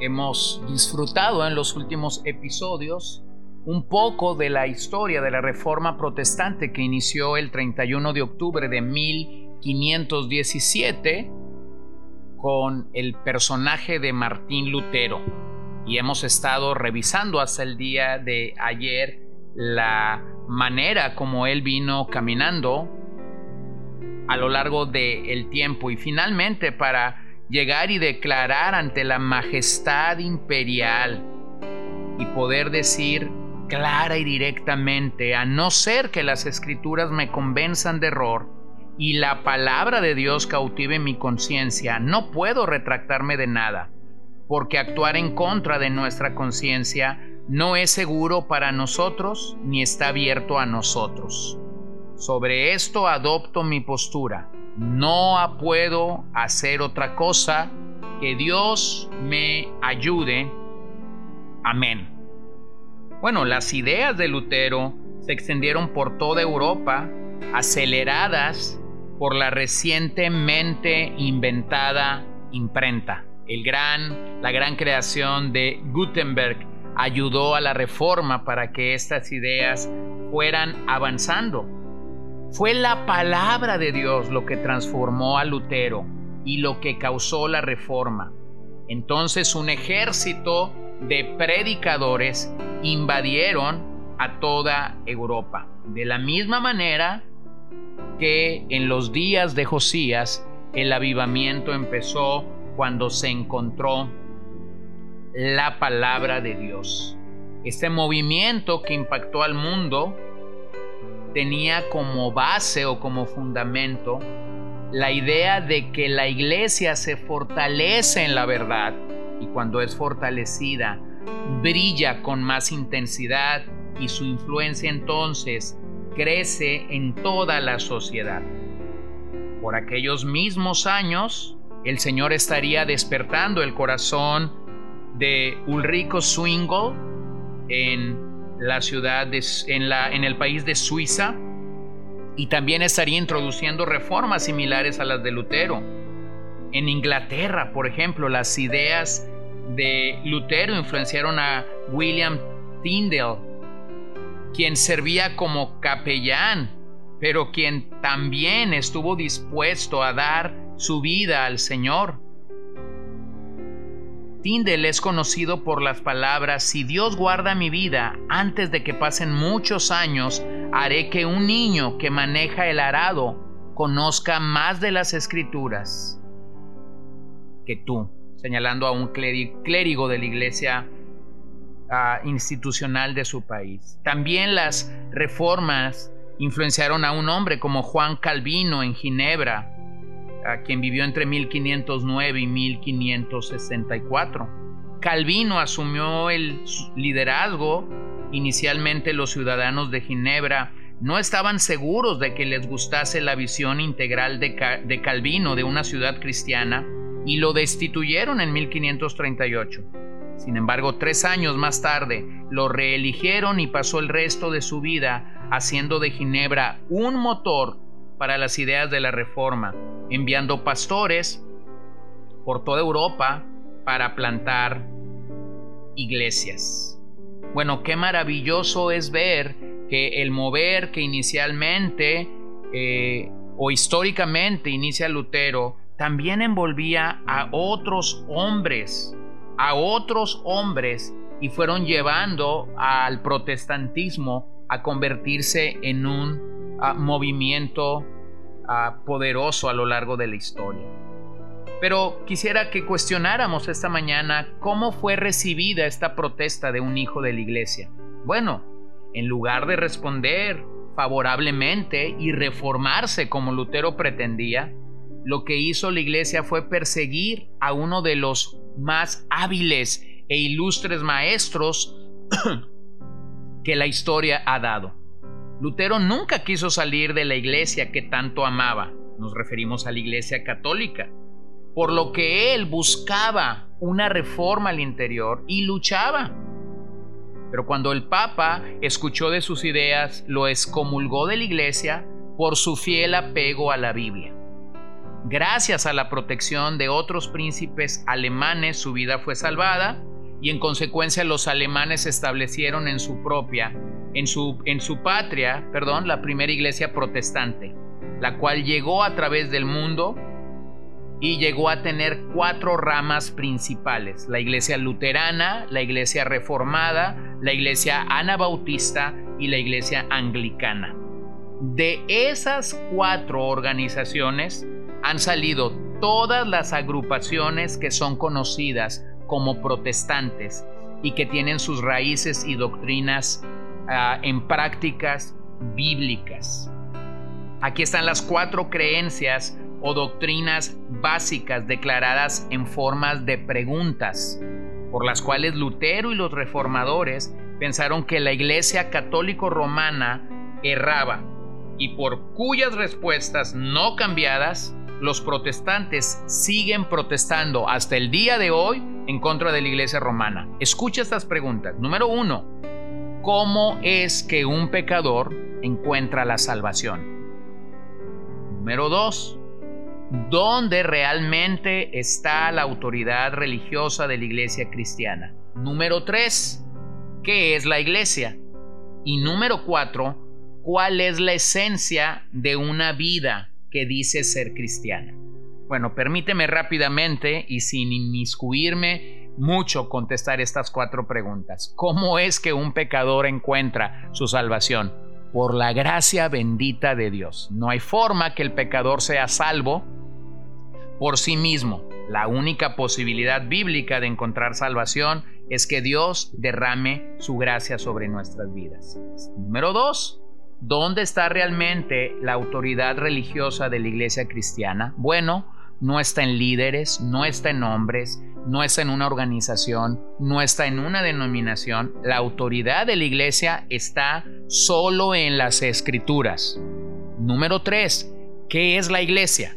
Hemos disfrutado en los últimos episodios un poco de la historia de la Reforma Protestante que inició el 31 de octubre de 1517 con el personaje de Martín Lutero. Y hemos estado revisando hasta el día de ayer la manera como él vino caminando a lo largo del tiempo y finalmente para llegar y declarar ante la majestad imperial y poder decir clara y directamente, a no ser que las escrituras me convenzan de error y la palabra de Dios cautive mi conciencia, no puedo retractarme de nada, porque actuar en contra de nuestra conciencia no es seguro para nosotros ni está abierto a nosotros. Sobre esto adopto mi postura. No puedo hacer otra cosa que Dios me ayude. Amén. Bueno, las ideas de Lutero se extendieron por toda Europa, aceleradas por la recientemente inventada imprenta. El gran, la gran creación de Gutenberg ayudó a la reforma para que estas ideas fueran avanzando fue la palabra de Dios lo que transformó a Lutero y lo que causó la reforma. Entonces un ejército de predicadores invadieron a toda Europa. De la misma manera que en los días de Josías el avivamiento empezó cuando se encontró la palabra de Dios. Este movimiento que impactó al mundo tenía como base o como fundamento la idea de que la iglesia se fortalece en la verdad y cuando es fortalecida brilla con más intensidad y su influencia entonces crece en toda la sociedad. Por aquellos mismos años, el Señor estaría despertando el corazón de Ulrico Zwingli en la ciudad en, la, en el país de Suiza y también estaría introduciendo reformas similares a las de Lutero. En Inglaterra, por ejemplo, las ideas de Lutero influenciaron a William Tyndale, quien servía como capellán, pero quien también estuvo dispuesto a dar su vida al Señor. Tyndall es conocido por las palabras, si Dios guarda mi vida, antes de que pasen muchos años, haré que un niño que maneja el arado conozca más de las escrituras que tú, señalando a un clérigo de la iglesia ah, institucional de su país. También las reformas influenciaron a un hombre como Juan Calvino en Ginebra, a quien vivió entre 1509 y 1564. Calvino asumió el liderazgo. Inicialmente los ciudadanos de Ginebra no estaban seguros de que les gustase la visión integral de, Calvino de una ciudad cristiana y lo destituyeron en 1538. Sin embargo, tres años más tarde lo reeligieron y pasó el resto de su vida haciendo de Ginebra un motor para las ideas de la Reforma, enviando pastores por toda Europa para plantar iglesias. Bueno, qué maravilloso es ver que el mover que inicialmente eh, o históricamente inicia Lutero también envolvía a otros hombres, a otros hombres y fueron llevando al protestantismo a convertirse en un movimiento poderoso a lo largo de la historia. Pero quisiera que cuestionáramos esta mañana cómo fue recibida esta protesta de un hijo de la iglesia. Bueno, en lugar de responder favorablemente y reformarse como Lutero pretendía, lo que hizo la iglesia fue perseguir a uno de los más hábiles e ilustres maestros que la historia ha dado. Lutero nunca quiso salir de la iglesia que tanto amaba, nos referimos a la iglesia católica, por lo que él buscaba una reforma al interior y luchaba. Pero cuando el Papa escuchó de sus ideas, lo excomulgó de la iglesia por su fiel apego a la Biblia. Gracias a la protección de otros príncipes alemanes, su vida fue salvada y en consecuencia los alemanes establecieron en su propia, en su, en su patria, perdón, la primera iglesia protestante, la cual llegó a través del mundo y llegó a tener cuatro ramas principales, la iglesia luterana, la iglesia reformada, la iglesia anabautista y la iglesia anglicana. De esas cuatro organizaciones han salido todas las agrupaciones que son conocidas como protestantes y que tienen sus raíces y doctrinas ah, en prácticas bíblicas. Aquí están las cuatro creencias o doctrinas básicas declaradas en formas de preguntas, por las cuales Lutero y los reformadores pensaron que la Iglesia católico romana erraba y por cuyas respuestas no cambiadas los protestantes siguen protestando hasta el día de hoy en contra de la iglesia romana. Escucha estas preguntas. Número uno, ¿cómo es que un pecador encuentra la salvación? Número dos, ¿dónde realmente está la autoridad religiosa de la iglesia cristiana? Número tres, ¿qué es la iglesia? Y número cuatro, ¿cuál es la esencia de una vida que dice ser cristiana? Bueno, permíteme rápidamente y sin inmiscuirme mucho contestar estas cuatro preguntas. ¿Cómo es que un pecador encuentra su salvación? Por la gracia bendita de Dios. No hay forma que el pecador sea salvo por sí mismo. La única posibilidad bíblica de encontrar salvación es que Dios derrame su gracia sobre nuestras vidas. Número dos, ¿Dónde está realmente la autoridad religiosa de la iglesia cristiana? Bueno, no está en líderes, no está en hombres, no está en una organización, no está en una denominación. La autoridad de la iglesia está solo en las escrituras. Número 3. ¿Qué es la iglesia?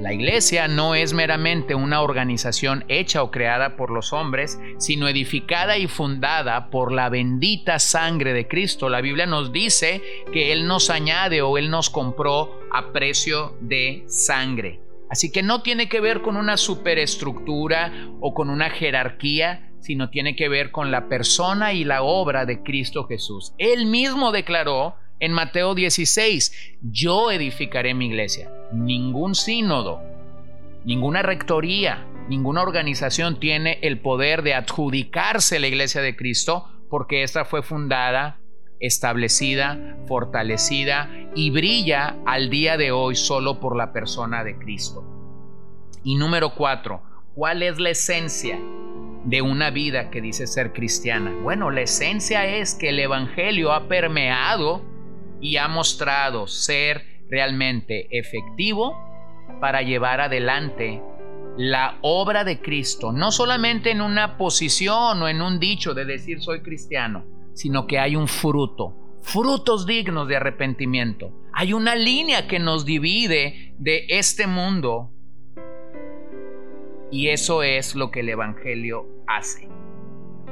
La iglesia no es meramente una organización hecha o creada por los hombres, sino edificada y fundada por la bendita sangre de Cristo. La Biblia nos dice que Él nos añade o Él nos compró a precio de sangre. Así que no tiene que ver con una superestructura o con una jerarquía, sino tiene que ver con la persona y la obra de Cristo Jesús. Él mismo declaró en Mateo 16, yo edificaré mi iglesia. Ningún sínodo, ninguna rectoría, ninguna organización tiene el poder de adjudicarse la iglesia de Cristo porque esta fue fundada, establecida, fortalecida y brilla al día de hoy solo por la persona de Cristo. Y número cuatro, ¿cuál es la esencia de una vida que dice ser cristiana? Bueno, la esencia es que el Evangelio ha permeado y ha mostrado ser realmente efectivo para llevar adelante la obra de Cristo, no solamente en una posición o en un dicho de decir soy cristiano, sino que hay un fruto, frutos dignos de arrepentimiento. Hay una línea que nos divide de este mundo y eso es lo que el Evangelio hace.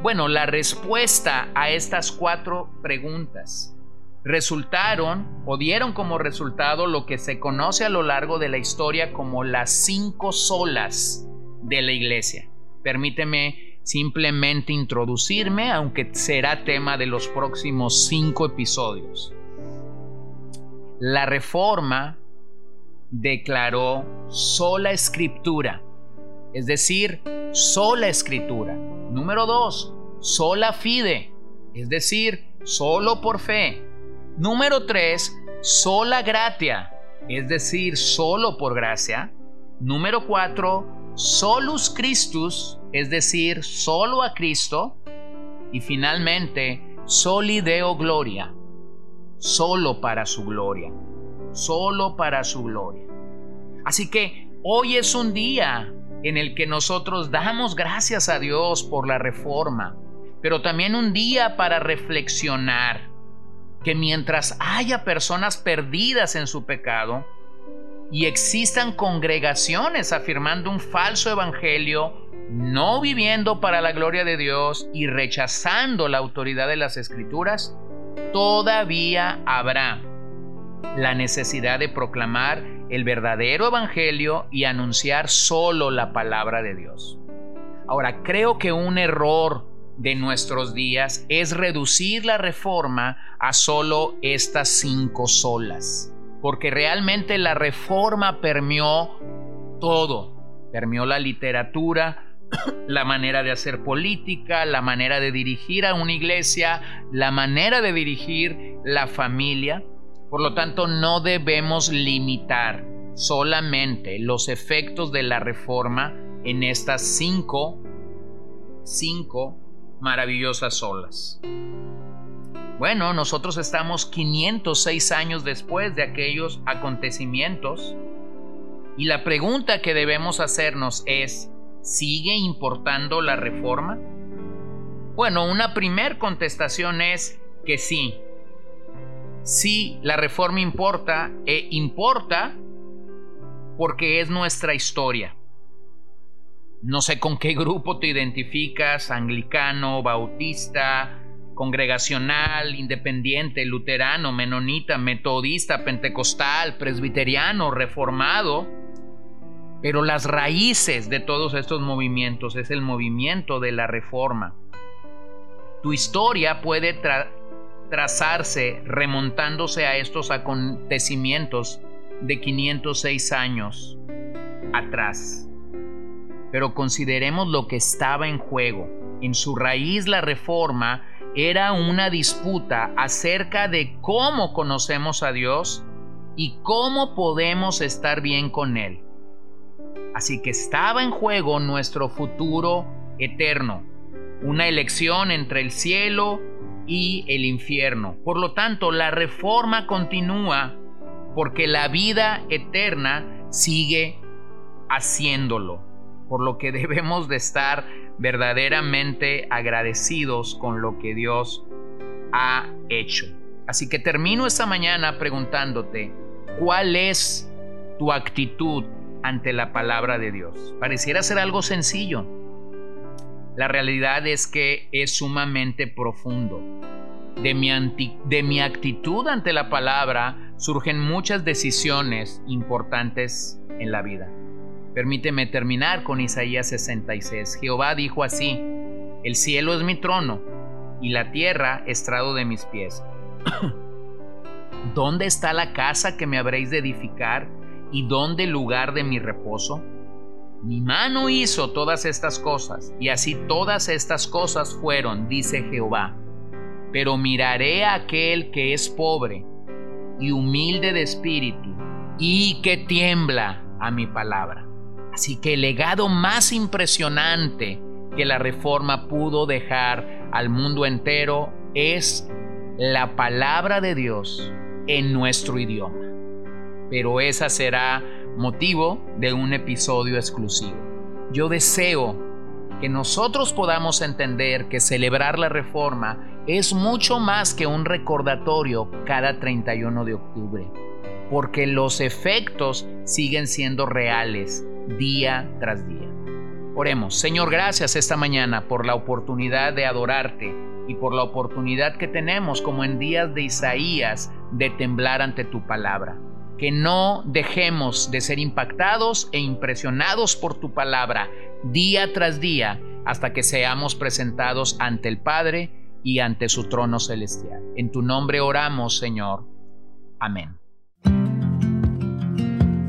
Bueno, la respuesta a estas cuatro preguntas resultaron o dieron como resultado lo que se conoce a lo largo de la historia como las cinco solas de la iglesia. Permíteme simplemente introducirme, aunque será tema de los próximos cinco episodios. La reforma declaró sola escritura, es decir, sola escritura. Número dos, sola fide, es decir, solo por fe. Número 3, sola gratia, es decir, solo por gracia. Número 4, solus Christus, es decir, solo a Cristo. Y finalmente, soli deo gloria, solo para su gloria, solo para su gloria. Así que hoy es un día en el que nosotros damos gracias a Dios por la reforma, pero también un día para reflexionar que mientras haya personas perdidas en su pecado y existan congregaciones afirmando un falso evangelio, no viviendo para la gloria de Dios y rechazando la autoridad de las escrituras, todavía habrá la necesidad de proclamar el verdadero evangelio y anunciar solo la palabra de Dios. Ahora, creo que un error de nuestros días es reducir la reforma a solo estas cinco solas, porque realmente la reforma permeó todo, permeó la literatura, la manera de hacer política, la manera de dirigir a una iglesia, la manera de dirigir la familia. Por lo tanto, no debemos limitar solamente los efectos de la reforma en estas cinco, cinco maravillosas olas. Bueno, nosotros estamos 506 años después de aquellos acontecimientos y la pregunta que debemos hacernos es, ¿sigue importando la reforma? Bueno, una primer contestación es que sí. Sí, la reforma importa e importa porque es nuestra historia. No sé con qué grupo te identificas, anglicano, bautista, congregacional, independiente, luterano, menonita, metodista, pentecostal, presbiteriano, reformado. Pero las raíces de todos estos movimientos es el movimiento de la reforma. Tu historia puede trazarse remontándose a estos acontecimientos de 506 años atrás. Pero consideremos lo que estaba en juego. En su raíz la reforma era una disputa acerca de cómo conocemos a Dios y cómo podemos estar bien con Él. Así que estaba en juego nuestro futuro eterno, una elección entre el cielo y el infierno. Por lo tanto, la reforma continúa porque la vida eterna sigue haciéndolo por lo que debemos de estar verdaderamente agradecidos con lo que Dios ha hecho. Así que termino esta mañana preguntándote, ¿cuál es tu actitud ante la palabra de Dios? Pareciera ser algo sencillo. La realidad es que es sumamente profundo. De mi, actitud ante la palabra surgen muchas decisiones importantes en la vida. Permíteme terminar con Isaías 66. Jehová dijo así, el cielo es mi trono y la tierra estrado de mis pies. ¿Dónde está la casa que me habréis de edificar y dónde el lugar de mi reposo? Mi mano hizo todas estas cosas, y así todas estas cosas fueron, dice Jehová. Pero miraré a aquel que es pobre y humilde de espíritu, y que tiembla a mi palabra. Así que el legado más impresionante que la reforma pudo dejar al mundo entero es la palabra de Dios en nuestro idioma. Pero esa será motivo de un episodio exclusivo. Yo deseo que nosotros podamos entender que celebrar la reforma es mucho más que un recordatorio cada 31 de octubre, porque los efectos siguen siendo reales día tras día. Oremos, Señor, gracias esta mañana por la oportunidad de adorarte y por la oportunidad que tenemos como en días de Isaías de temblar ante tu palabra. Que no dejemos de ser impactados e impresionados por tu palabra día tras día hasta que seamos presentados ante el Padre y ante su trono celestial. En tu nombre oramos, Señor. Amén.